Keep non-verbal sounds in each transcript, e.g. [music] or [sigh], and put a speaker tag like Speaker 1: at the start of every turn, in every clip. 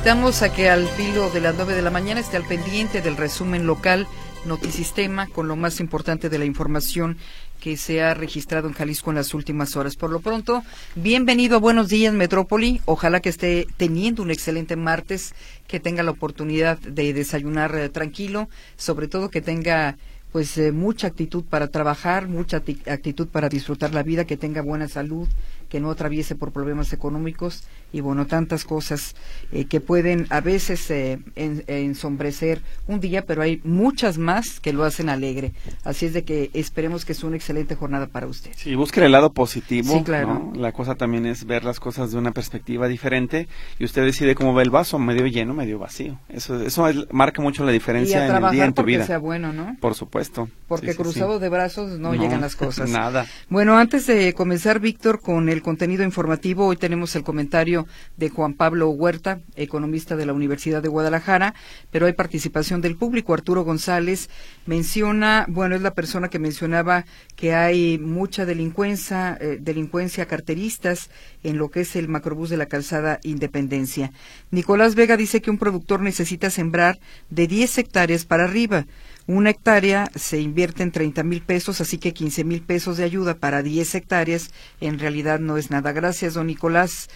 Speaker 1: invitamos a que al filo de las 9 de la mañana esté al pendiente del resumen local Notisistema con lo más importante de la información que se ha registrado en Jalisco en las últimas horas. Por lo pronto, bienvenido a Buenos Días Metrópoli. Ojalá que esté teniendo un excelente martes, que tenga la oportunidad de desayunar eh, tranquilo, sobre todo que tenga pues eh, mucha actitud para trabajar, mucha actitud para disfrutar la vida, que tenga buena salud, que no atraviese por problemas económicos y bueno, tantas cosas eh, que pueden a veces eh, ensombrecer un día, pero hay muchas más que lo hacen alegre. Así es de que esperemos que sea una excelente jornada para usted.
Speaker 2: Sí, busque el lado positivo.
Speaker 1: Sí, claro.
Speaker 2: La cosa también es ver las cosas de una perspectiva diferente y usted decide cómo ve el vaso, medio lleno, medio vacío. Eso, eso marca mucho la diferencia en el día, en tu vida.
Speaker 1: sea bueno, ¿no?
Speaker 2: Por supuesto.
Speaker 1: Porque cruzado de brazos no, no llegan las cosas. [laughs]
Speaker 2: Nada.
Speaker 1: Bueno, antes de comenzar, Víctor, con el contenido informativo, hoy tenemos el comentario de Juan Pablo Huerta, economista de la Universidad de Guadalajara, pero hay participación del público. Arturo González menciona, bueno, es la persona que mencionaba que hay mucha delincuencia, eh, delincuencia carteristas en lo que es el macrobús de la calzada Independencia. Nicolás Vega dice que un productor necesita sembrar de 10 hectáreas para arriba. Una hectárea se invierte en 30 mil pesos, así que 15 mil pesos de ayuda para 10 hectáreas en realidad no es nada. Gracias, don Nicolás.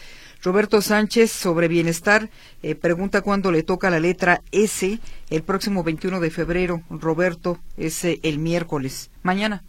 Speaker 1: Roberto Sánchez sobre bienestar eh, pregunta cuándo le toca la letra S el próximo 21 de febrero. Roberto, es eh, el miércoles. Mañana.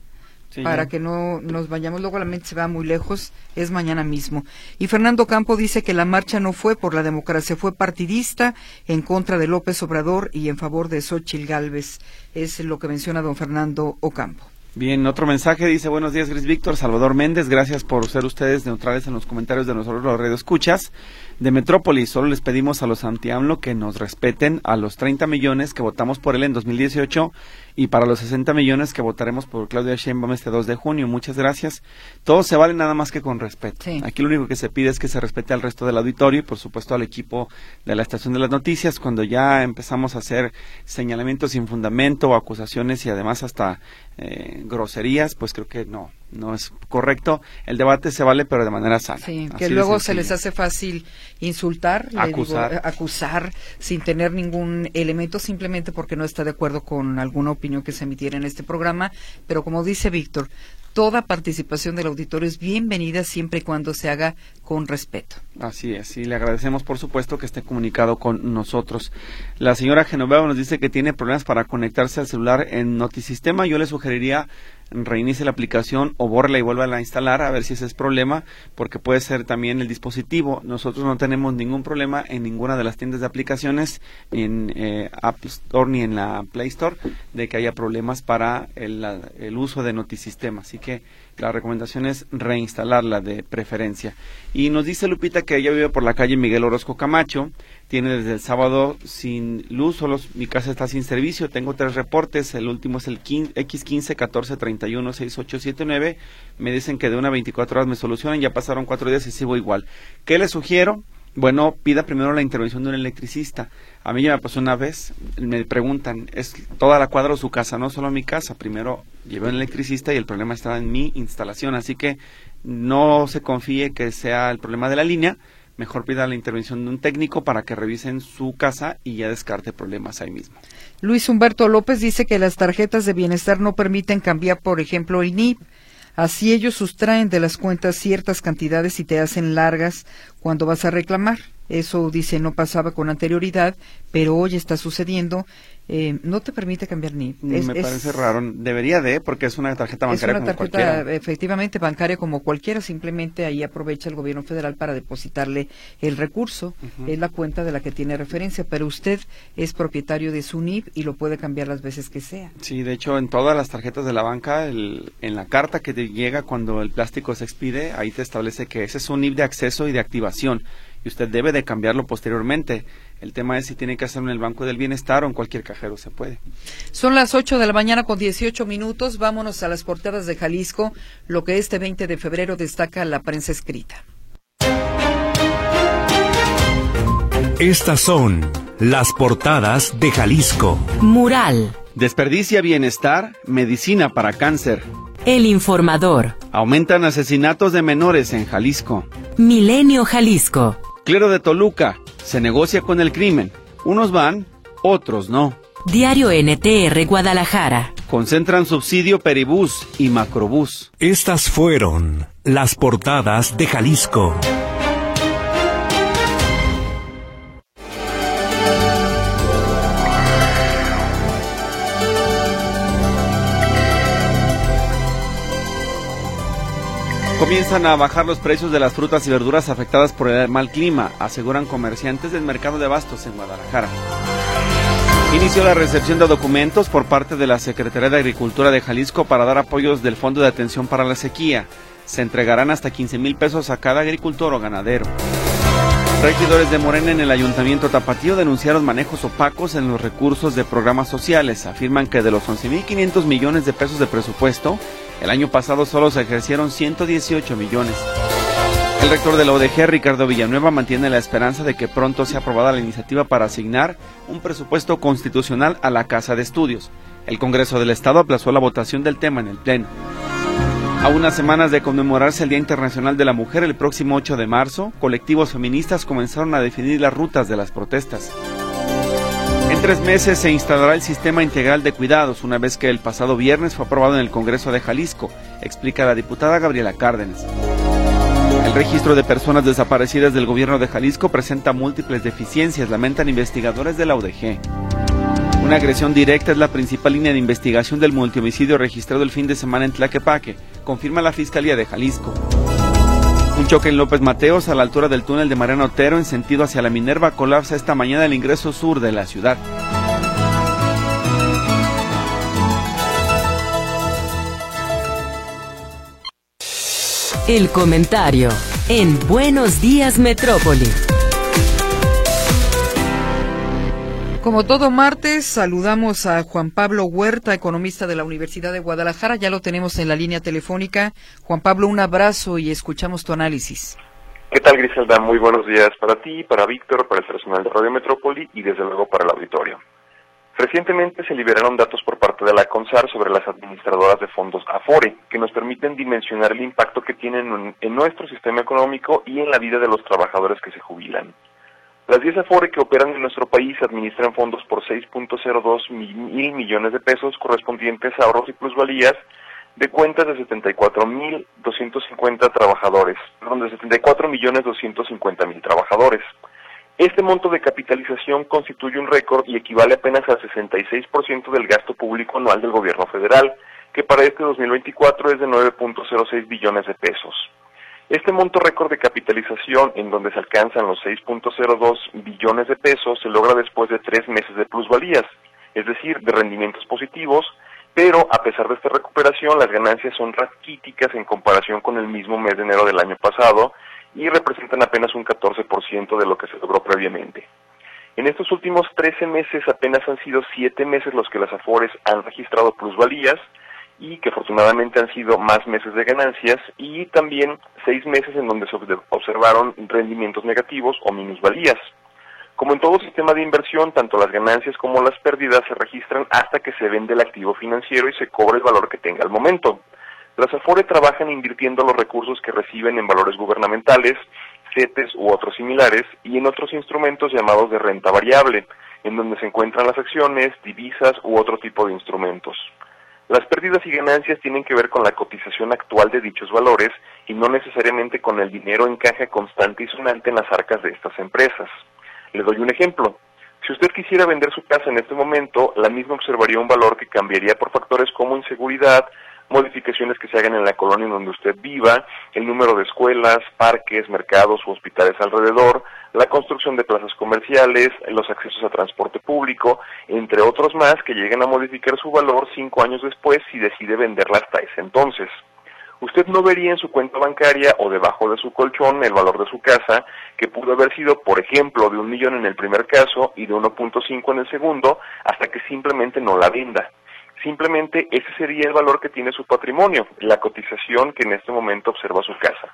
Speaker 1: Para que no nos vayamos, luego la mente se va muy lejos, es mañana mismo. Y Fernando Campo dice que la marcha no fue por la democracia, fue partidista en contra de López Obrador y en favor de Xochil Gálvez. Es lo que menciona don Fernando Ocampo.
Speaker 2: Bien, otro mensaje dice, buenos días, Gris Víctor, Salvador Méndez, gracias por ser ustedes neutrales en los comentarios de nosotros los escuchas de Metrópolis. Solo les pedimos a los anti-AMLO que nos respeten a los 30 millones que votamos por él en 2018 y para los 60 millones que votaremos por Claudia Sheinbaum este 2 de junio. Muchas gracias. Todo se vale nada más que con respeto. Aquí lo único que se pide es que se respete al resto del auditorio y por supuesto al equipo de la estación de las noticias cuando ya empezamos a hacer señalamientos sin fundamento o acusaciones y además hasta eh, groserías, pues creo que no, no es correcto. El debate se vale, pero de manera sana.
Speaker 1: Sí, que luego se les hace fácil insultar,
Speaker 2: acusar.
Speaker 1: Acusar sin tener ningún elemento, simplemente porque no está de acuerdo con alguna opinión que se emitiera en este programa. Pero como dice Víctor, toda participación del auditorio es bienvenida siempre y cuando se haga con respeto.
Speaker 2: Así es, y le agradecemos por supuesto que esté comunicado con nosotros. La señora Genoveva nos dice que tiene problemas para conectarse al celular en Notisistema. Yo le sugeriría reinicie la aplicación o borre y vuelva a instalar a ver si ese es problema, porque puede ser también el dispositivo. Nosotros no tenemos ningún problema en ninguna de las tiendas de aplicaciones, en eh, App Store ni en la Play Store, de que haya problemas para el, el uso de Notisistema. Así que la recomendación es reinstalarla de preferencia. Y nos dice Lupita que ella vive por la calle Miguel Orozco Camacho, tiene desde el sábado sin luz, solo mi casa está sin servicio, tengo tres reportes, el último es el X15 14 31 6879, me dicen que de una a 24 horas me solucionan, ya pasaron cuatro días y sigo igual. ¿Qué le sugiero? Bueno, pida primero la intervención de un electricista. A mí ya me pasó una vez, me preguntan, es toda la cuadra o su casa, no solo mi casa. Primero llevé un electricista y el problema estaba en mi instalación, así que no se confíe que sea el problema de la línea, mejor pida la intervención de un técnico para que revisen su casa y ya descarte problemas ahí mismo.
Speaker 1: Luis Humberto López dice que las tarjetas de bienestar no permiten cambiar, por ejemplo, el NIP. Así ellos sustraen de las cuentas ciertas cantidades y te hacen largas cuando vas a reclamar. Eso dice no pasaba con anterioridad, pero hoy está sucediendo eh, no te permite cambiar ni.
Speaker 2: Me parece raro. Debería de, porque es una tarjeta bancaria
Speaker 1: es una tarjeta, efectivamente bancaria como cualquiera. Simplemente ahí aprovecha el gobierno federal para depositarle el recurso. Es la cuenta de la que tiene referencia, pero usted es propietario de su NIP y lo puede cambiar las veces que sea.
Speaker 2: Sí, de hecho, en todas las tarjetas de la banca, en la carta que te llega cuando el plástico se expide, ahí te establece que ese es un NIP de acceso y de activación y usted debe de cambiarlo posteriormente. El tema es si tiene que hacerlo en el Banco del Bienestar o en cualquier cajero se puede.
Speaker 1: Son las 8 de la mañana con 18 minutos. Vámonos a las portadas de Jalisco, lo que este 20 de febrero destaca la prensa escrita.
Speaker 3: Estas son las portadas de Jalisco.
Speaker 4: Mural.
Speaker 2: Desperdicia bienestar, medicina para cáncer.
Speaker 4: El informador.
Speaker 2: Aumentan asesinatos de menores en Jalisco.
Speaker 4: Milenio Jalisco.
Speaker 2: Clero de Toluca, se negocia con el crimen. Unos van, otros no.
Speaker 4: Diario NTR Guadalajara.
Speaker 2: Concentran subsidio Peribús y Macrobús.
Speaker 3: Estas fueron las portadas de Jalisco.
Speaker 2: Comienzan a bajar los precios de las frutas y verduras afectadas por el mal clima, aseguran comerciantes del mercado de bastos en Guadalajara. Inició la recepción de documentos por parte de la Secretaría de Agricultura de Jalisco para dar apoyos del Fondo de Atención para la Sequía. Se entregarán hasta 15 mil pesos a cada agricultor o ganadero. Regidores de Morena en el Ayuntamiento Tapatío denunciaron manejos opacos en los recursos de programas sociales. Afirman que de los 11.500 millones de pesos de presupuesto, el año pasado solo se ejercieron 118 millones. El rector de la ODG, Ricardo Villanueva, mantiene la esperanza de que pronto sea aprobada la iniciativa para asignar un presupuesto constitucional a la Casa de Estudios. El Congreso del Estado aplazó la votación del tema en el Pleno. A unas semanas de conmemorarse el Día Internacional de la Mujer el próximo 8 de marzo, colectivos feministas comenzaron a definir las rutas de las protestas. Tres meses se instalará el sistema integral de cuidados, una vez que el pasado viernes fue aprobado en el Congreso de Jalisco, explica la diputada Gabriela Cárdenas. El registro de personas desaparecidas del gobierno de Jalisco presenta múltiples deficiencias, lamentan investigadores de la UDG. Una agresión directa es la principal línea de investigación del multihomicidio registrado el fin de semana en Tlaquepaque, confirma la Fiscalía de Jalisco. Un choque en López Mateos a la altura del túnel de Mariano Otero en sentido hacia la Minerva colapsa esta mañana el ingreso sur de la ciudad.
Speaker 4: El comentario en Buenos Días Metrópoli.
Speaker 1: Como todo martes, saludamos a Juan Pablo Huerta, economista de la Universidad de Guadalajara. Ya lo tenemos en la línea telefónica. Juan Pablo, un abrazo y escuchamos tu análisis.
Speaker 5: ¿Qué tal, Griselda? Muy buenos días para ti, para Víctor, para el personal de Radio Metrópoli y desde luego para el auditorio. Recientemente se liberaron datos por parte de la CONSAR sobre las administradoras de fondos Afore, que nos permiten dimensionar el impacto que tienen en nuestro sistema económico y en la vida de los trabajadores que se jubilan. Las 10 Afore que operan en nuestro país administran fondos por 6.02 mil millones de pesos correspondientes a ahorros y plusvalías de cuentas de 74.250 trabajadores, perdón, de 74 millones 250 mil trabajadores. Este monto de capitalización constituye un récord y equivale apenas al 66% del gasto público anual del gobierno federal, que para este 2024 es de 9.06 billones de pesos. Este monto récord de capitalización, en donde se alcanzan los 6.02 billones de pesos, se logra después de tres meses de plusvalías, es decir, de rendimientos positivos, pero a pesar de esta recuperación, las ganancias son raquíticas en comparación con el mismo mes de enero del año pasado, y representan apenas un 14% de lo que se logró previamente. En estos últimos 13 meses apenas han sido 7 meses los que las Afores han registrado plusvalías y que afortunadamente han sido más meses de ganancias y también 6 meses en donde se observaron rendimientos negativos o minusvalías. Como en todo sistema de inversión, tanto las ganancias como las pérdidas se registran hasta que se vende el activo financiero y se cobra el valor que tenga al momento. Las Afore trabajan invirtiendo los recursos que reciben en valores gubernamentales, CETES u otros similares y en otros instrumentos llamados de renta variable, en donde se encuentran las acciones, divisas u otro tipo de instrumentos. Las pérdidas y ganancias tienen que ver con la cotización actual de dichos valores y no necesariamente con el dinero en caja constante y sonante en las arcas de estas empresas. Le doy un ejemplo. Si usted quisiera vender su casa en este momento, la misma observaría un valor que cambiaría por factores como inseguridad, modificaciones que se hagan en la colonia en donde usted viva, el número de escuelas, parques, mercados u hospitales alrededor, la construcción de plazas comerciales, los accesos a transporte público, entre otros más que lleguen a modificar su valor cinco años después si decide venderla hasta ese entonces. Usted no vería en su cuenta bancaria o debajo de su colchón el valor de su casa, que pudo haber sido, por ejemplo, de un millón en el primer caso y de 1.5 en el segundo, hasta que simplemente no la venda simplemente ese sería el valor que tiene su patrimonio, la cotización que en este momento observa su casa.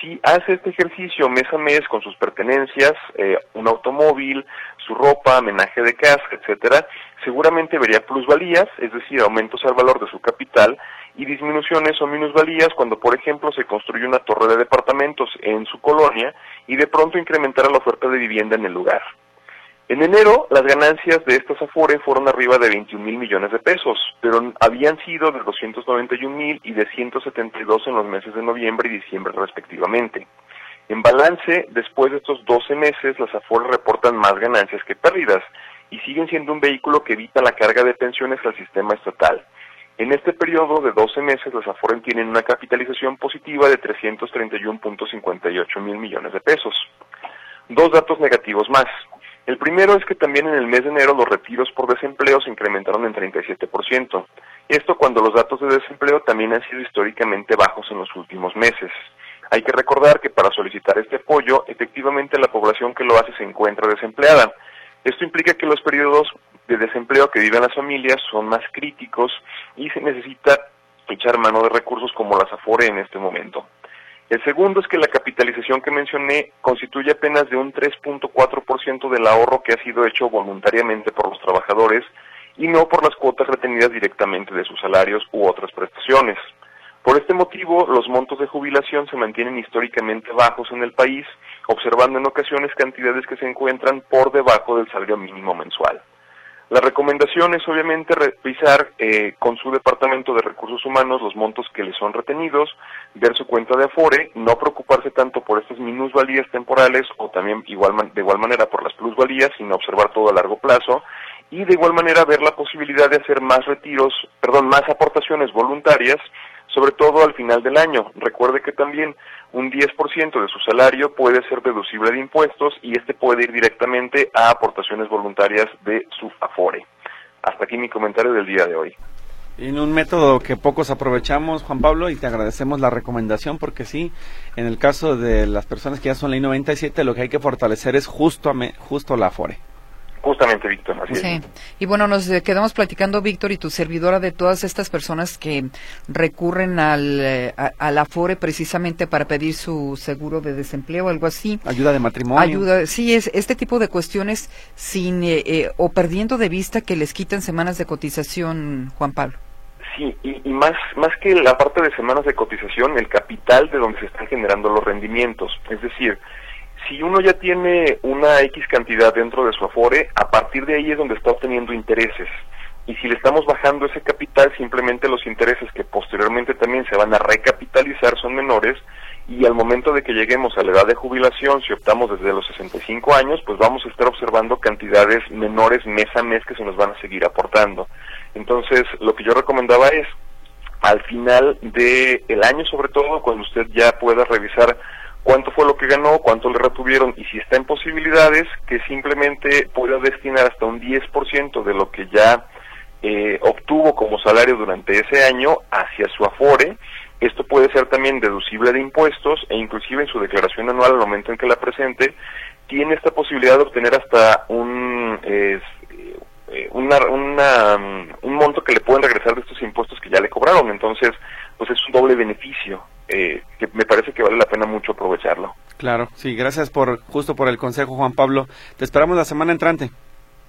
Speaker 5: si hace este ejercicio mes a mes con sus pertenencias, eh, un automóvil, su ropa, homenaje de casa, etcétera, seguramente vería plusvalías, es decir, aumentos al valor de su capital y disminuciones o minusvalías cuando, por ejemplo, se construye una torre de departamentos en su colonia y de pronto incrementara la oferta de vivienda en el lugar. En enero, las ganancias de estas Afore fueron arriba de 21 mil millones de pesos, pero habían sido de 291 mil y de 172 en los meses de noviembre y diciembre respectivamente. En balance, después de estos 12 meses, las Afore reportan más ganancias que pérdidas y siguen siendo un vehículo que evita la carga de pensiones al sistema estatal. En este periodo de 12 meses, las Afore tienen una capitalización positiva de 331.58 mil millones de pesos. Dos datos negativos más. El primero es que también en el mes de enero los retiros por desempleo se incrementaron en 37%. Esto cuando los datos de desempleo también han sido históricamente bajos en los últimos meses. Hay que recordar que para solicitar este apoyo, efectivamente la población que lo hace se encuentra desempleada. Esto implica que los periodos de desempleo que viven las familias son más críticos y se necesita echar mano de recursos como las Afore en este momento. El segundo es que la capitalización que mencioné constituye apenas de un 3.4% del ahorro que ha sido hecho voluntariamente por los trabajadores y no por las cuotas retenidas directamente de sus salarios u otras prestaciones. Por este motivo, los montos de jubilación se mantienen históricamente bajos en el país, observando en ocasiones cantidades que se encuentran por debajo del salario mínimo mensual. La recomendación es obviamente revisar eh, con su Departamento de Recursos Humanos los montos que le son retenidos, ver su cuenta de Afore, no preocuparse tanto por estas minusvalías temporales o también igual de igual manera por las plusvalías, sino observar todo a largo plazo y de igual manera ver la posibilidad de hacer más retiros, perdón, más aportaciones voluntarias sobre todo al final del año. Recuerde que también un 10% de su salario puede ser deducible de impuestos y este puede ir directamente a aportaciones voluntarias de su Afore. Hasta aquí mi comentario del día de hoy.
Speaker 2: En un método que pocos aprovechamos, Juan Pablo, y te agradecemos la recomendación porque sí, en el caso de las personas que ya son ley 97, lo que hay que fortalecer es justo, justo la Afore.
Speaker 5: Justamente, Víctor. Así sí.
Speaker 1: Y bueno, nos quedamos platicando, Víctor, y tu servidora de todas estas personas que recurren al, eh, a, la FORE precisamente para pedir su seguro de desempleo, algo así.
Speaker 2: Ayuda de matrimonio.
Speaker 1: Ayuda, sí, es este tipo de cuestiones sin eh, eh, o perdiendo de vista que les quitan semanas de cotización, Juan Pablo.
Speaker 5: Sí, y, y, más, más que la parte de semanas de cotización, el capital de donde se están generando los rendimientos. Es decir, si uno ya tiene una X cantidad dentro de su Afore, a partir de ahí es donde está obteniendo intereses. Y si le estamos bajando ese capital, simplemente los intereses que posteriormente también se van a recapitalizar son menores y al momento de que lleguemos a la edad de jubilación, si optamos desde los 65 años, pues vamos a estar observando cantidades menores mes a mes que se nos van a seguir aportando. Entonces, lo que yo recomendaba es, al final del el año sobre todo, cuando usted ya pueda revisar cuánto fue lo que ganó, cuánto le retuvieron y si está en posibilidades que simplemente pueda destinar hasta un 10% de lo que ya eh, obtuvo como salario durante ese año hacia su afore. Esto puede ser también deducible de impuestos e inclusive en su declaración anual al momento en que la presente tiene esta posibilidad de obtener hasta un eh, una, una, un monto que le pueden regresar de estos impuestos que ya le cobraron. Entonces, pues es un doble beneficio eh, me parece que vale la pena mucho aprovecharlo.
Speaker 2: Claro, sí, gracias por justo por el consejo, Juan Pablo. Te esperamos la semana entrante.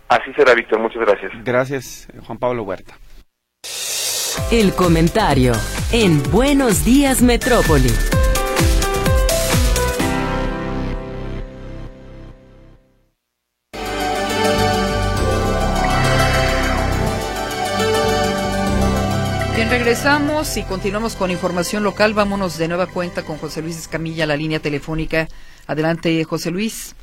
Speaker 5: Así será, Víctor, muchas gracias.
Speaker 2: Gracias, Juan Pablo Huerta.
Speaker 4: El comentario en Buenos Días Metrópoli.
Speaker 1: Regresamos y continuamos con información local. Vámonos de nueva cuenta con José Luis Escamilla, la línea telefónica. Adelante, José Luis.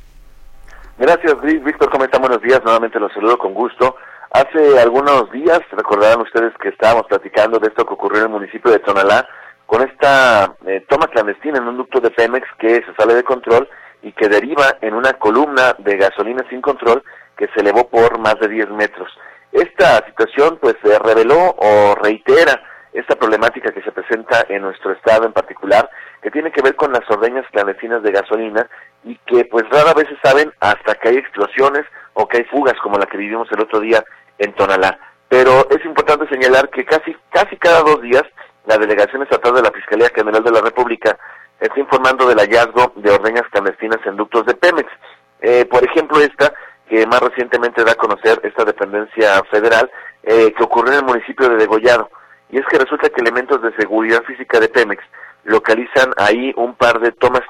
Speaker 6: Gracias, Víctor. ¿Cómo están? Buenos días. Nuevamente los saludo con gusto. Hace algunos días, recordarán ustedes que estábamos platicando de esto que ocurrió en el municipio de Tonalá, con esta eh, toma clandestina en un ducto de Pemex que se sale de control y que deriva en una columna de gasolina sin control que se elevó por más de 10 metros. Esta situación pues reveló o reitera esta problemática que se presenta en nuestro estado en particular, que tiene que ver con las ordeñas clandestinas de gasolina y que pues rara vez se saben hasta que hay explosiones o que hay fugas como la que vivimos el otro día en Tonalá. Pero es importante señalar que casi, casi cada dos días la Delegación Estatal de la Fiscalía General de la República está informando del hallazgo de ordeñas clandestinas en ductos de Pemex. Eh, por ejemplo, esta, que más recientemente da a conocer esta dependencia federal, eh, que ocurrió en el municipio de Degollado. Y es que resulta que elementos de seguridad física de Pemex localizan ahí un par de tomas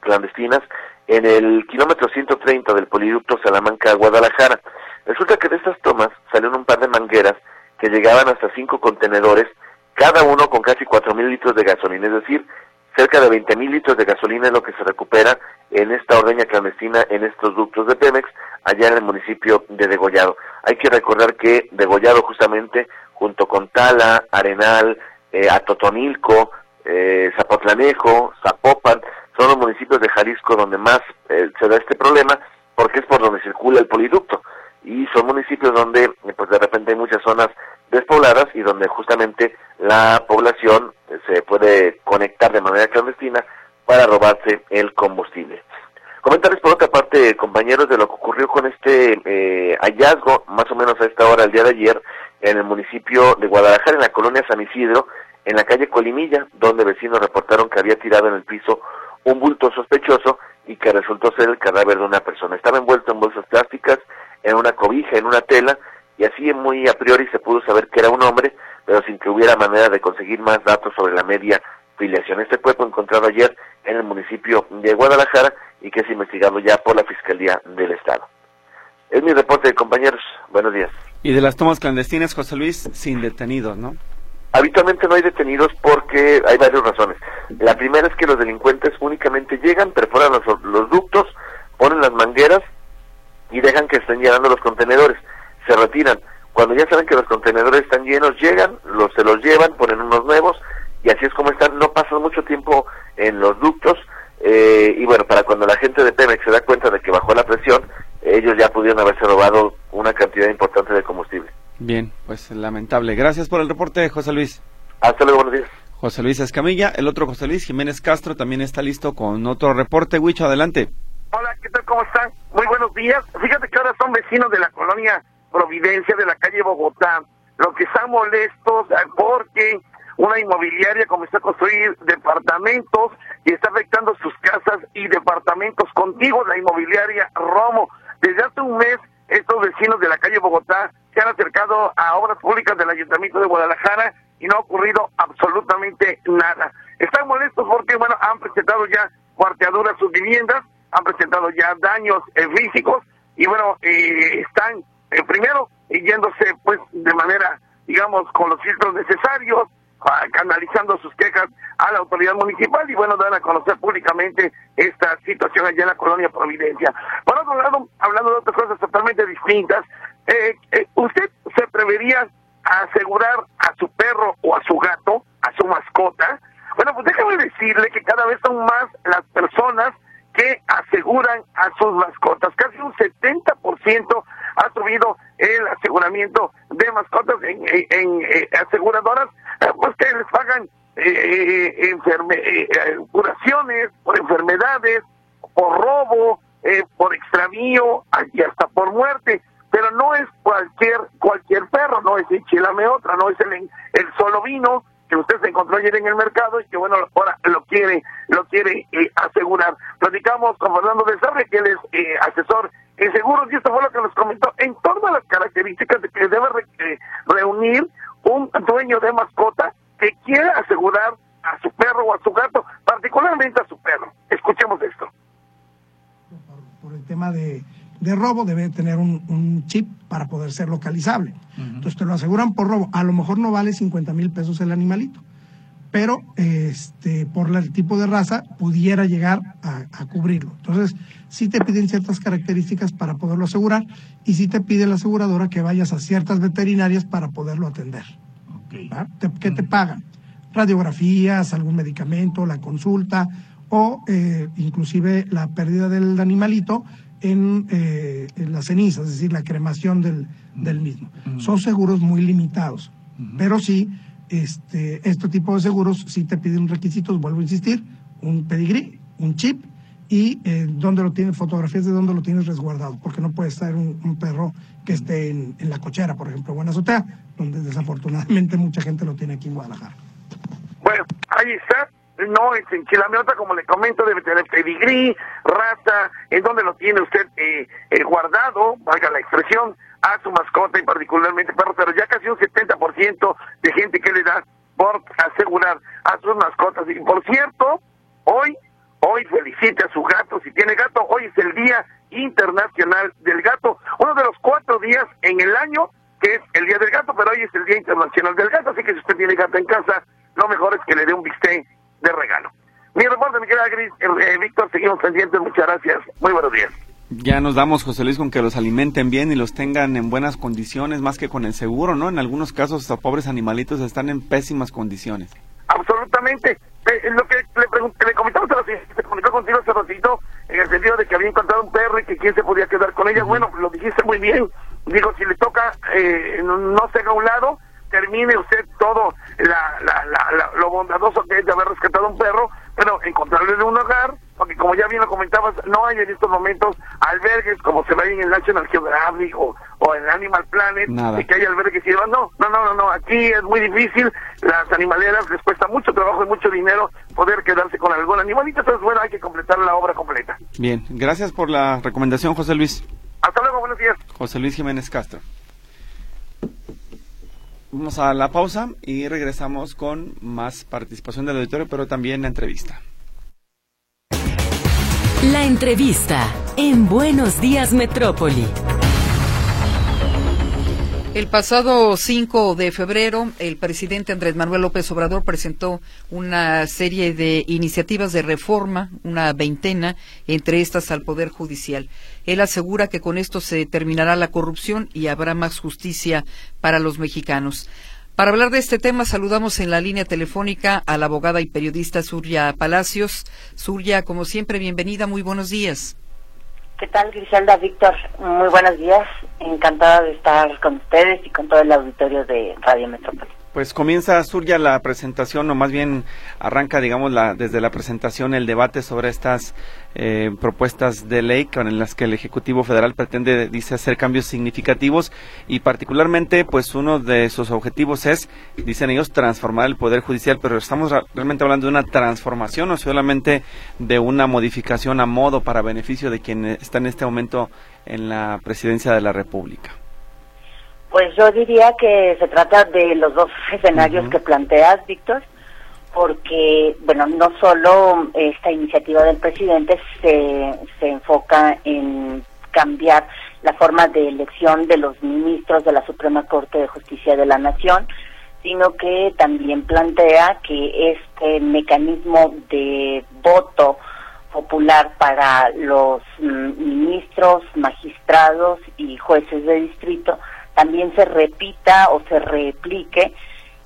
Speaker 6: clandestinas en el kilómetro 130 del poliducto Salamanca-Guadalajara. Resulta que de estas tomas salieron un par de mangueras que llegaban hasta cinco contenedores, cada uno con casi cuatro mil litros de gasolina, es decir, cerca de veinte mil litros de gasolina es lo que se recupera en esta ordeña clandestina en estos ductos de Pemex, allá en el municipio de Degollado. Hay que recordar que Degollado justamente, junto con Tala, Arenal, eh, Atotonilco, eh, Zapotlanejo, Zapopan, son los municipios de Jalisco donde más eh, se da este problema, porque es por donde circula el poliducto y son municipios donde pues de repente hay muchas zonas despobladas y donde justamente la población se puede conectar de manera clandestina para robarse el combustible. Comentarles por otra parte, compañeros, de lo que ocurrió con este eh, hallazgo, más o menos a esta hora, el día de ayer, en el municipio de Guadalajara, en la colonia San Isidro, en la calle Colimilla, donde vecinos reportaron que había tirado en el piso un bulto sospechoso y que resultó ser el cadáver de una persona. Estaba envuelto en bolsas plásticas en una cobija, en una tela, y así muy a priori se pudo saber que era un hombre, pero sin que hubiera manera de conseguir más datos sobre la media filiación. Este cuerpo encontrado ayer en el municipio de Guadalajara y que es investigado ya por la Fiscalía del Estado. Es mi reporte, compañeros. Buenos días.
Speaker 2: Y de las tomas clandestinas, José Luis, sin detenidos, ¿no?
Speaker 6: Habitualmente no hay detenidos porque hay varias razones. La primera es que los delincuentes únicamente llegan, perforan los, los ductos, ponen las mangueras y dejan que estén llenando los contenedores. Se retiran. Cuando ya saben que los contenedores están llenos, llegan, los, se los llevan, ponen unos nuevos y así es como están. No pasan mucho tiempo en los ductos eh, y bueno, para cuando la gente de Pemex se da cuenta de que bajó la presión, ellos ya pudieron haberse robado una cantidad importante de combustible.
Speaker 2: Bien, pues lamentable. Gracias por el reporte, José Luis.
Speaker 6: Hasta luego, buenos días.
Speaker 2: José Luis Escamilla, el otro José Luis Jiménez Castro también está listo con otro reporte. Huicho, adelante.
Speaker 7: Hola, ¿qué tal? ¿Cómo están? Muy buenos días. Fíjate que ahora son vecinos de la colonia Providencia de la calle Bogotá, lo que están molestos porque una inmobiliaria comenzó a construir departamentos y está afectando sus casas y departamentos contigo, la inmobiliaria Romo. Desde hace un mes, estos vecinos de la calle Bogotá se han acercado a obras públicas del Ayuntamiento de Guadalajara y no ha ocurrido absolutamente nada. Están molestos porque, bueno, han presentado ya cuarteaduras sus viviendas han presentado ya daños eh, físicos y bueno, eh, están eh, primero yéndose pues de manera, digamos, con los filtros necesarios, ah, canalizando sus quejas a la autoridad municipal y bueno, dan a conocer públicamente esta situación allá en la colonia Providencia. Por otro lado, hablando de otras cosas totalmente distintas, ¿usted se atrevería a asegurar a su perro o a su gato, a su mascota? Bueno, pues déjame decirle que cada vez son más las personas que aseguran a sus mascotas. Casi un 70% ha subido el aseguramiento de mascotas en, eh, aseguradoras, eh, pues que les pagan eh, eh curaciones por enfermedades, por robo, por extravío y hasta por muerte. Pero no es cualquier cualquier perro, no es el chilame otra, no es el, el solo vino, que usted se encontró ayer en el mercado y que bueno ahora lo quiere lo quiere eh, asegurar. Platicamos con Fernando de Sarre, que él es eh, asesor en seguros y esto fue lo que nos comentó en torno a las características de que debe eh, reunir un dueño de mascota que quiera asegurar a su perro o a su gato, particularmente a su perro. Escuchemos esto.
Speaker 8: por el tema de de robo debe tener un, chip para poder ser localizable. Entonces te lo aseguran por robo. A lo mejor no vale 50 mil pesos el animalito, pero este, por el tipo de raza pudiera llegar a, cubrirlo. Entonces, sí te piden ciertas características para poderlo asegurar y sí te pide la aseguradora que vayas a ciertas veterinarias para poderlo atender. ¿Qué te pagan? Radiografías, algún medicamento, la consulta o eh, inclusive la pérdida del animalito en, eh, en las cenizas, es decir, la cremación del, del mismo. Son seguros muy limitados, pero sí, este, este tipo de seguros sí te piden requisitos, vuelvo a insistir, un pedigrí, un chip y eh, dónde lo tienes, fotografías de dónde lo tienes resguardado, porque no puede estar un, perro que esté en, en, la cochera, por ejemplo, o en azotea, donde desafortunadamente mucha gente lo tiene aquí en Guadalajara.
Speaker 7: Bueno, ahí está no es enchilamota, como le comento, debe tener pedigrí, raza, en donde lo tiene usted eh, eh, guardado, valga la expresión, a su mascota y particularmente perro, pero ya casi un 70% de gente que le da por asegurar a sus mascotas. Y por cierto, hoy, hoy felicite a su gato, si tiene gato, hoy es el Día Internacional del Gato, uno de los cuatro días en el año que es el Día del Gato, pero hoy es el Día Internacional del Gato, así que si usted tiene gato en casa, lo mejor es que le dé un bistec de regalo. Mi reporte, mi querida Gris, eh, eh, Víctor, seguimos pendientes, muchas gracias, muy buenos días.
Speaker 2: Ya nos damos, José Luis, con que los alimenten bien y los tengan en buenas condiciones, más que con el seguro, ¿no? En algunos casos, estos pobres animalitos están en pésimas condiciones.
Speaker 7: Absolutamente. Eh, lo que le, le comentamos a se comunicó contigo hace ratito, en el sentido de que había encontrado un perro y que quién se podía quedar con ella. Bueno, lo dijiste muy bien. Digo, si le toca, eh, no, se haga a un lado, termine usted todo la, la, la, lo bondadoso que es de haber rescatado un perro, pero encontrarle en un hogar, porque como ya bien lo comentabas, no hay en estos momentos albergues como se ve en el National Geographic o, o en Animal Planet, y que hay albergues y demás. No, no, no, no, aquí es muy difícil, las animaleras les cuesta mucho trabajo y mucho dinero poder quedarse con algún animalito, entonces bueno, hay que completar la obra completa.
Speaker 2: Bien, gracias por la recomendación, José Luis.
Speaker 7: Hasta luego, buenos días.
Speaker 2: José Luis Jiménez Castro. Vamos a la pausa y regresamos con más participación del auditorio, pero también la entrevista.
Speaker 4: La entrevista en Buenos Días Metrópoli.
Speaker 1: El pasado 5 de febrero, el presidente Andrés Manuel López Obrador presentó una serie de iniciativas de reforma, una veintena, entre estas al Poder Judicial. Él asegura que con esto se terminará la corrupción y habrá más justicia para los mexicanos. Para hablar de este tema, saludamos en la línea telefónica a la abogada y periodista Surya Palacios. Surya, como siempre, bienvenida, muy buenos días.
Speaker 9: ¿Qué tal, Griselda, Víctor? Muy buenos días. Encantada de estar con ustedes y con todo el auditorio de Radio Metrópoli.
Speaker 2: Pues comienza Surya la presentación, o más bien arranca, digamos, la, desde la presentación el debate sobre estas eh, propuestas de ley con las que el Ejecutivo Federal pretende, dice, hacer cambios significativos y particularmente, pues uno de sus objetivos es, dicen ellos, transformar el Poder Judicial, pero estamos realmente hablando de una transformación o solamente de una modificación a modo para beneficio de quien está en este momento en la presidencia de la República.
Speaker 9: Pues yo diría que se trata de los dos escenarios que planteas, Víctor, porque, bueno, no solo esta iniciativa del presidente se, se enfoca en cambiar la forma de elección de los ministros de la Suprema Corte de Justicia de la Nación, sino que también plantea que este mecanismo de voto popular para los mm, ministros, magistrados y jueces de distrito también se repita o se replique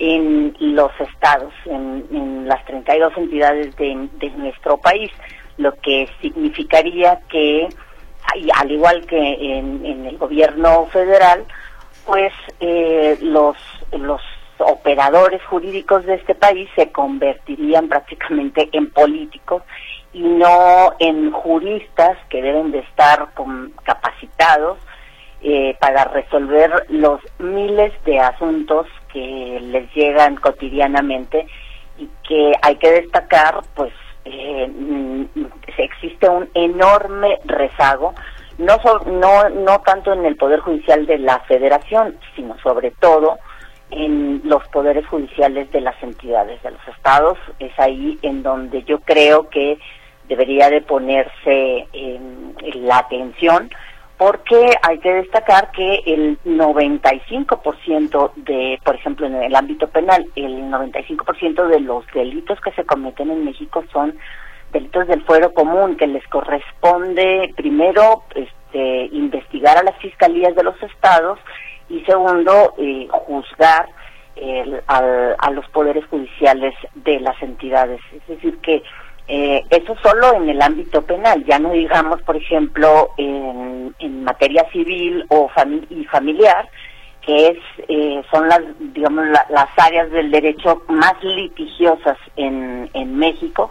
Speaker 9: en los estados, en, las 32 entidades de, de, nuestro país, lo que significaría que, al igual que en, el gobierno federal, pues eh, los, los operadores jurídicos de este país se convertirían prácticamente en políticos y no en juristas que deben de estar capacitados eh, para resolver los miles de asuntos que les llegan cotidianamente y que hay que destacar, pues eh, mm, existe un enorme rezago, no, no, no tanto en el Poder Judicial de la Federación, sino sobre todo en los poderes judiciales de las entidades de los estados. Es ahí en donde yo creo que debería de ponerse la atención porque hay que destacar que el 95% de, por ejemplo, en el ámbito penal, el 95% de los delitos que se cometen en México son delitos del fuero común, que les corresponde primero este, investigar a las fiscalías de los estados y segundo, eh, juzgar a los poderes judiciales de las entidades. Es decir, que eh, eso solo en el ámbito penal, ya no digamos, por ejemplo, en, materia civil o y familiar, que es eh, son las digamos las áreas del derecho más litigiosas en, en México,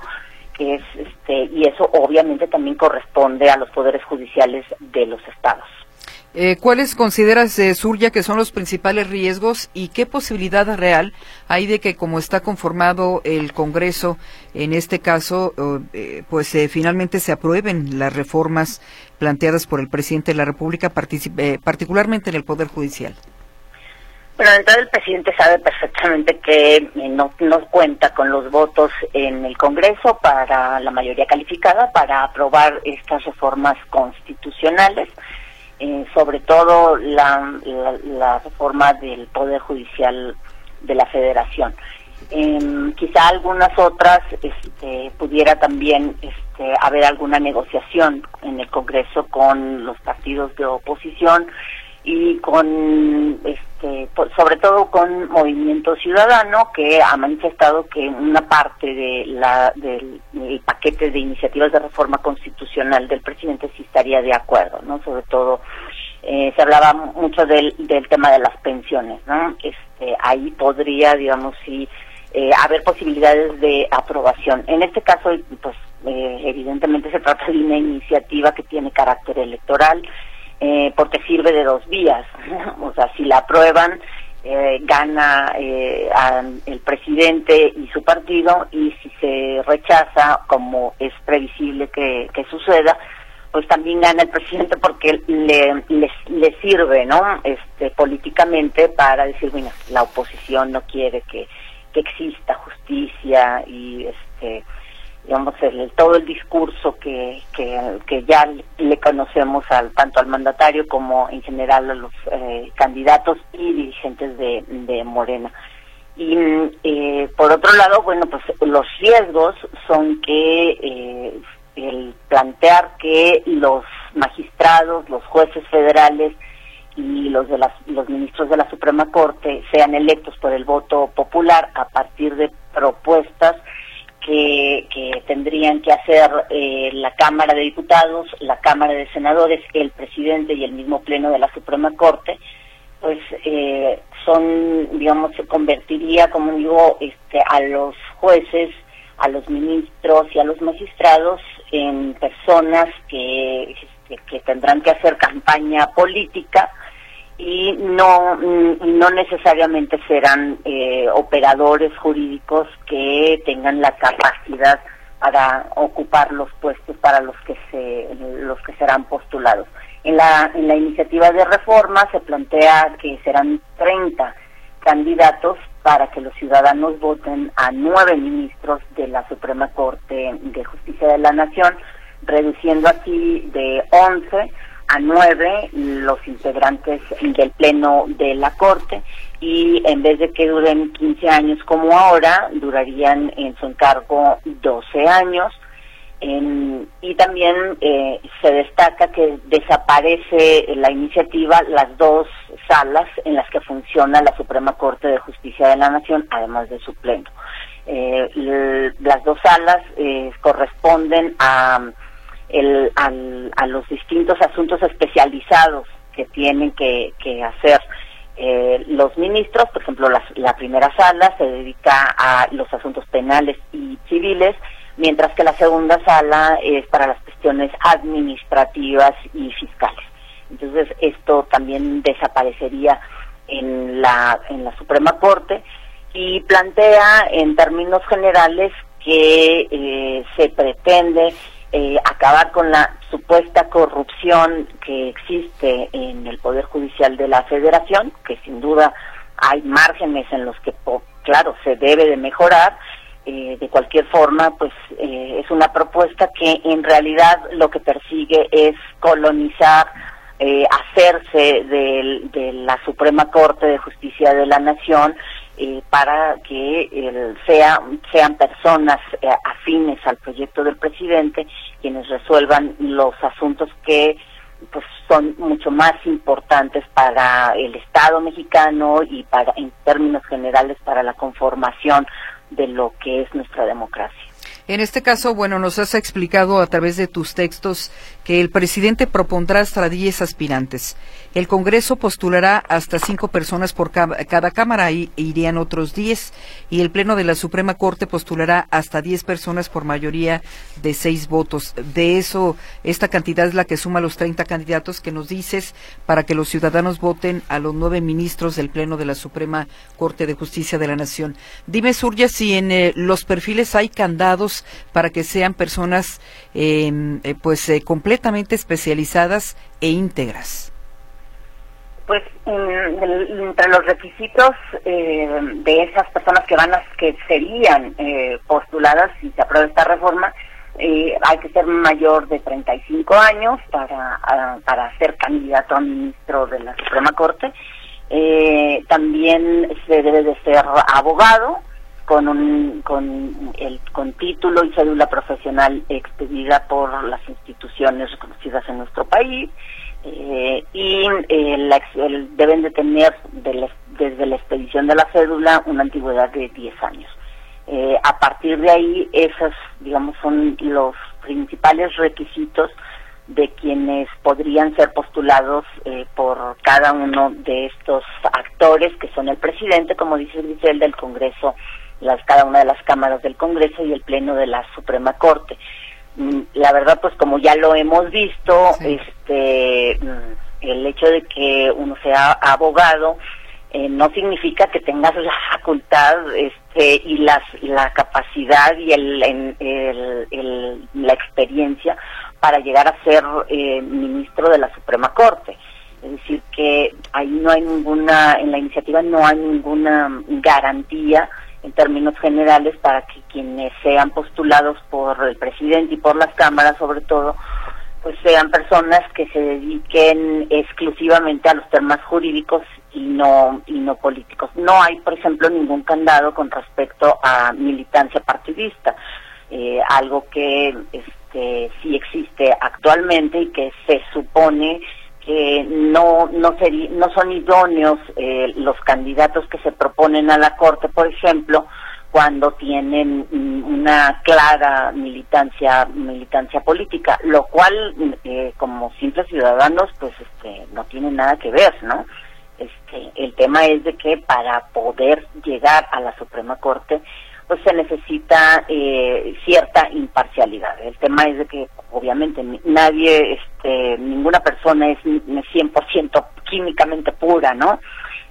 Speaker 9: que es este y eso obviamente también corresponde a los poderes judiciales de los estados.
Speaker 1: Eh, ¿Cuáles consideras, eh, Surya, que son los principales riesgos y qué posibilidad real hay de que, como está conformado el Congreso, en este caso, eh, pues eh, finalmente se aprueben las reformas planteadas por el presidente de la República, particularmente en el Poder Judicial?
Speaker 9: Bueno, entonces el presidente sabe perfectamente que no, no cuenta con los votos en el Congreso para la mayoría calificada para aprobar estas reformas constitucionales eh, sobre todo la, la, reforma del Poder Judicial de la Federación. Eh, quizá algunas otras este, pudiera también este, haber alguna negociación en el Congreso con los partidos de oposición y con este sobre todo con Movimiento Ciudadano que ha manifestado que una parte de la del, paquete de iniciativas de reforma constitucional del presidente sí estaría de acuerdo no sobre todo eh, se hablaba mucho del, del tema de las pensiones no este ahí podría digamos sí eh, haber posibilidades de aprobación. En este caso pues eh, evidentemente se trata de una iniciativa que tiene carácter electoral eh, porque sirve de dos vías. o sea, si la aprueban, eh, gana eh, el presidente y su partido, y si se rechaza, como es previsible que, suceda, pues también gana el presidente porque le, le, sirve, ¿no? Este, políticamente para decir, bueno, la oposición no quiere que exista justicia y este digamos, el, todo el discurso que, que, ya le conocemos al, tanto al mandatario como en general a los eh, candidatos y dirigentes de, de Morena. Y eh, por otro lado, bueno, pues los riesgos son que eh, el plantear que los magistrados, los jueces federales y los de las, los ministros de la Suprema Corte sean electos por el voto popular a partir de propuestas que, tendrían que hacer eh, la Cámara de Diputados, la Cámara de Senadores, el presidente y el mismo Pleno de la Suprema Corte, pues eh, son, digamos, se convertiría, como digo, este, a los jueces, a los ministros y a los magistrados en personas que, este, que tendrán que hacer campaña política y no, no necesariamente serán eh, operadores jurídicos que tengan la capacidad para ocupar los puestos para los que se los que serán postulados. En la, en la iniciativa de reforma se plantea que serán 30 candidatos para que los ciudadanos voten a nueve ministros de la Suprema Corte de Justicia de la Nación, reduciendo así de 11 a nueve los integrantes del Pleno de la Corte y en vez de que duren 15 años como ahora, durarían en su encargo 12 años. y también eh, se destaca que desaparece la iniciativa las dos salas en las que funciona la Suprema Corte de Justicia de la Nación, además de su pleno. Eh, las dos salas eh, corresponden a el, a los distintos asuntos especializados que tienen que, hacer eh, los ministros, por ejemplo, la, primera sala se dedica a los asuntos penales y civiles, mientras que la segunda sala es para las cuestiones administrativas y fiscales. Entonces, esto también desaparecería en la, en la Suprema Corte y plantea en términos generales que eh, se pretende eh, acabar con la supuesta corrupción que existe en el Poder Judicial de la Federación, que sin duda hay márgenes en los que, claro, se debe de mejorar. Eh, de cualquier forma, pues eh, es una propuesta que en realidad lo que persigue es colonizar, hacerse de la Suprema Corte de Justicia de la Nación eh, para que eh, sea, sean personas eh, afines al proyecto del presidente quienes resuelvan los asuntos que pues son mucho más importantes para el Estado mexicano y para en términos generales para la conformación de lo que es nuestra democracia.
Speaker 1: En este caso, bueno, nos has explicado a través de tus textos que el presidente propondrá hasta 10 aspirantes. El Congreso postulará hasta cinco personas por cada cámara y irían otros 10. Y el Pleno de la Suprema Corte postulará hasta 10 personas por mayoría de seis votos. De eso, esta cantidad es la que suma los 30 candidatos que nos dices para que los ciudadanos voten a los nueve ministros del Pleno de la Suprema Corte de Justicia de la Nación. Dime, Surya, si en eh, los perfiles hay candados para que sean personas em, eh, pues eh, especializadas e íntegras.
Speaker 9: Pues entre los requisitos eh, de esas personas que van a, que serían eh, postuladas si se aprueba esta reforma, eh, hay que ser mayor de 35 años para, para ser candidato a ministro de la Suprema Corte. también se debe de ser abogado con un con el con título y cédula profesional expedida por las instituciones reconocidas en nuestro país eh, y eh, deben de tener desde la expedición de la cédula una antigüedad de 10 años. Eh, a partir de ahí, esos, digamos, son los principales requisitos de quienes podrían ser postulados por cada uno de estos actores, que son el presidente, como dice Grisel, del Congreso, las, cada una de las cámaras del Congreso y el Pleno de la Suprema Corte. Mm, la verdad pues como ya lo hemos visto este mm, el hecho de que uno sea abogado eh, no significa que tengas la facultad este y las la capacidad y el, el, la experiencia para llegar a ser eh, ministro de la Suprema Corte es decir que ahí no hay ninguna en la iniciativa no hay ninguna garantía en términos generales para que quienes sean postulados por el presidente y por las cámaras sobre todo pues sean personas que se dediquen exclusivamente a los temas jurídicos y no y no políticos. No hay, por ejemplo, ningún candado con respecto a militancia partidista, eh, algo que este, sí existe actualmente y que se supone que no no no son idóneos eh, los candidatos que se proponen a la corte. Por ejemplo cuando tienen una clara militancia militancia política lo cual eh, como simples ciudadanos pues este no tiene nada que ver no este el tema es de que para poder llegar a la Suprema Corte pues se necesita eh, cierta imparcialidad. El tema es de que obviamente nadie, este, ninguna persona es 100% químicamente pura, ¿no?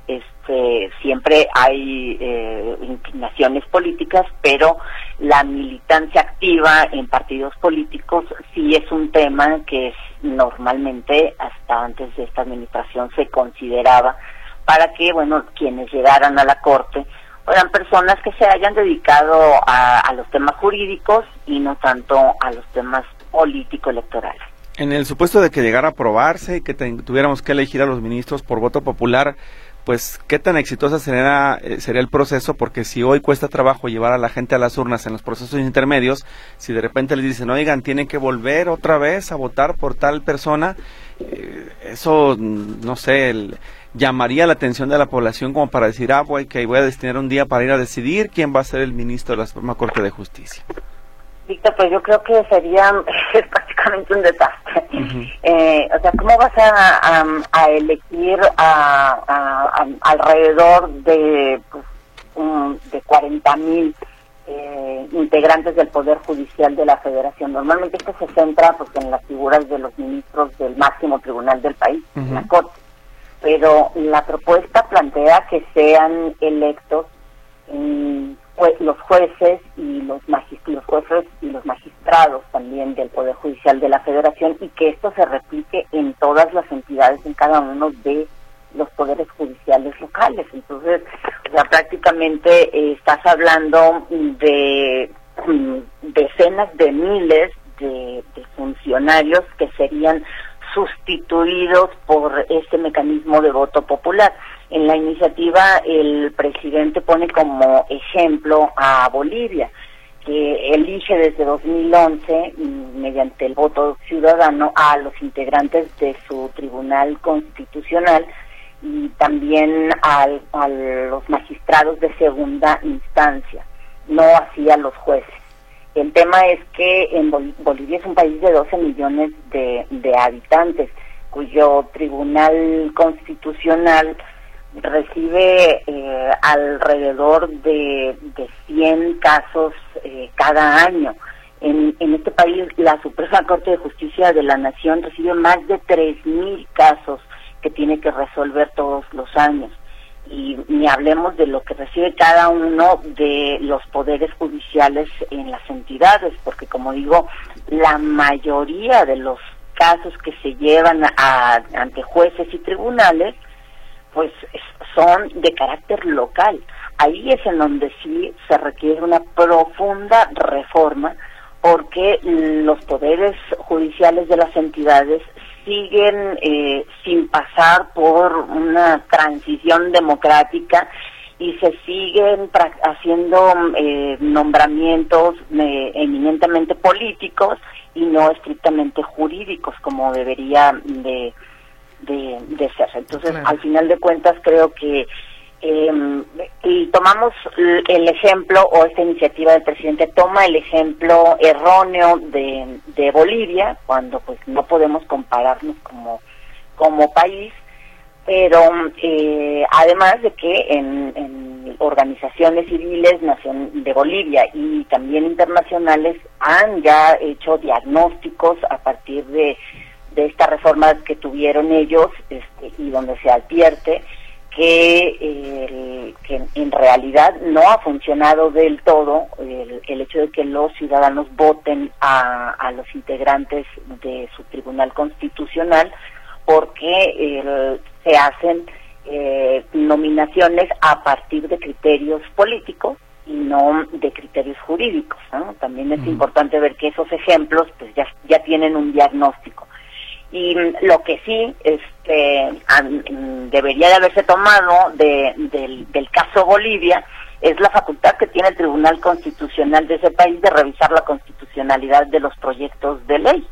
Speaker 9: Este, siempre hay eh, inclinaciones políticas, pero la militancia activa en partidos políticos sí es un tema que normalmente hasta antes de esta administración se consideraba para que, bueno, quienes llegaran a la Corte eran personas que se hayan dedicado a, los temas jurídicos y no tanto a los temas político-electorales.
Speaker 2: En el supuesto de que llegara a aprobarse y que tuviéramos que elegir a los ministros por voto popular, pues qué tan exitosa sería, eh, sería el proceso, porque si hoy cuesta trabajo llevar a la gente a las urnas en los procesos intermedios, si de repente les dicen, oigan, tienen que volver otra vez a votar por tal persona, eso, no sé, el, llamaría la atención de la población como para decir, ah, voy, que voy a destinar un día para ir a decidir quién va a ser el ministro de la Suprema Corte de Justicia?
Speaker 9: Víctor, pues yo creo que sería [laughs] prácticamente un desastre. eh, o sea, ¿cómo vas a, a, elegir a, alrededor de, pues, de 40 mil eh, integrantes del Poder Judicial de la Federación? Normalmente esto se centra pues, en las figuras de los ministros del máximo tribunal del país, la Corte pero la propuesta plantea que sean electos los jueces y los, los jueces y los magistrados también del Poder Judicial de la Federación y que esto se replique en todas las entidades, en cada uno de los poderes judiciales locales. Entonces, o prácticamente eh, estás hablando de mm, decenas de miles de funcionarios que serían sustituidos por este mecanismo de voto popular. En la iniciativa el presidente pone como ejemplo a Bolivia, que elige desde 2011, mm, mediante el voto ciudadano, a los integrantes de su tribunal constitucional y también a los magistrados de segunda instancia, no así a los jueces. El tema es que en Bolivia es un país de 12 millones de, de habitantes, cuyo tribunal constitucional recibe eh, alrededor de, de 100 casos eh, cada año. En, en este país, la Suprema Corte de Justicia de la Nación recibe más de 3.000 casos que tiene que resolver todos los años. Y ni hablemos de lo que recibe cada uno de los poderes judiciales en las entidades, porque como digo, la mayoría de los casos que se llevan a, ante jueces y tribunales pues son de carácter local. Ahí es en donde sí se requiere una profunda reforma porque los poderes judiciales de las entidades siguen eh, sin pasar por una transición democrática y se siguen haciendo eh, nombramientos eh, eminentemente políticos y no estrictamente jurídicos como debería de de, de ser. Entonces, al final de cuentas, creo que eh, y tomamos el ejemplo, o esta iniciativa del presidente toma el ejemplo erróneo de, de Bolivia, cuando pues no podemos compararnos como, como país, pero eh, además de que en, organizaciones civiles de Bolivia y también internacionales han ya hecho diagnósticos a partir de de esta reforma que tuvieron ellos este, y donde se advierte que, que en realidad no ha funcionado del todo el, el hecho de que los ciudadanos voten a, a, los integrantes de su tribunal constitucional porque se hacen eh, nominaciones a partir de criterios políticos y no de criterios jurídicos. También es importante ver que esos ejemplos pues ya, ya tienen un diagnóstico y lo que sí este debería de haberse tomado de, del, caso Bolivia es la facultad que tiene el Tribunal Constitucional de ese país de revisar la constitucionalidad de los proyectos de ley.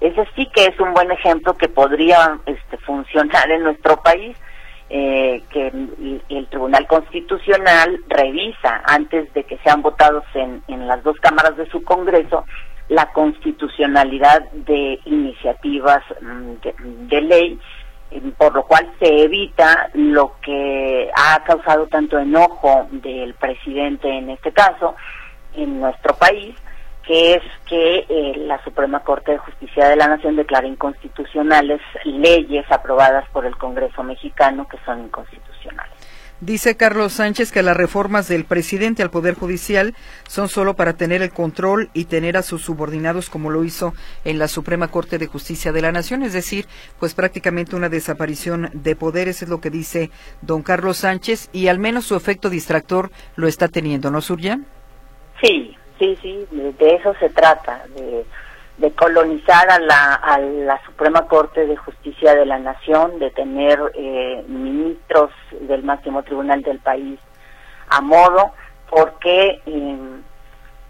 Speaker 9: Ese sí que es un buen ejemplo que podría este, funcionar en nuestro país, eh, que el, Tribunal Constitucional revisa antes de que sean votados en, en las dos cámaras de su Congreso la constitucionalidad de iniciativas mm, de, ley, por lo cual se evita lo que ha causado tanto enojo del presidente en este caso en nuestro país, que es que eh, la Suprema Corte de Justicia de la Nación declara inconstitucionales leyes aprobadas por el Congreso mexicano que son inconstitucionales.
Speaker 1: Dice Carlos Sánchez que las reformas del presidente al Poder Judicial son solo para tener el control y tener a sus subordinados como lo hizo en la Suprema Corte de Justicia de la Nación, es decir, pues prácticamente una desaparición de poderes es lo que dice don Carlos Sánchez y al menos su efecto distractor lo está teniendo, ¿no, Surya?
Speaker 9: Sí, sí, sí, de eso se trata, de de colonizar a la, a la Suprema Corte de Justicia de la Nación, de tener eh, ministros del máximo tribunal del país a modo, porque em,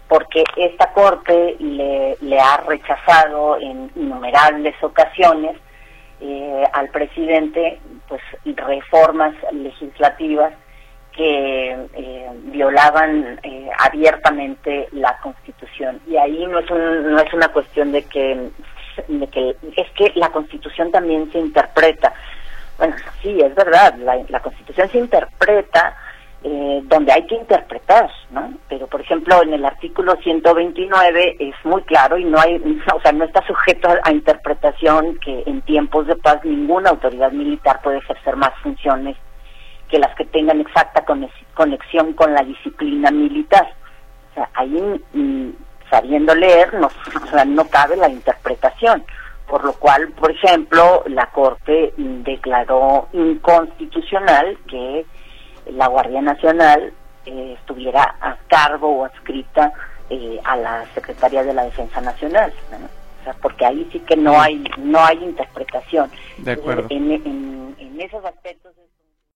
Speaker 9: porque esta Corte le, le ha rechazado en innumerables ocasiones eh, al presidente pues reformas legislativas que eh, violaban eh, abiertamente la Constitución. Y ahí no es, no es una cuestión de que, de que, es que la Constitución también se interpreta. Bueno, sí, es verdad, la, la Constitución se interpreta eh, donde hay que interpretar, ¿no? Pero, por ejemplo, en el artículo 129 es muy claro y no hay, [laughs] o sea, no está sujeto a interpretación que en tiempos de paz ninguna autoridad militar puede ejercer más funciones que las que tengan exacta conexión con la disciplina militar. O sea, ahí mm, sabiendo leer no, [laughs] no cabe la interpretación, por lo cual, por ejemplo, la Corte declaró inconstitucional que la Guardia Nacional eh, estuviera a cargo o adscrita eh, a la Secretaría de la Defensa Nacional. O sea, porque ahí sí que no hay no hay interpretación.
Speaker 2: De acuerdo.
Speaker 9: En, en, en esos aspectos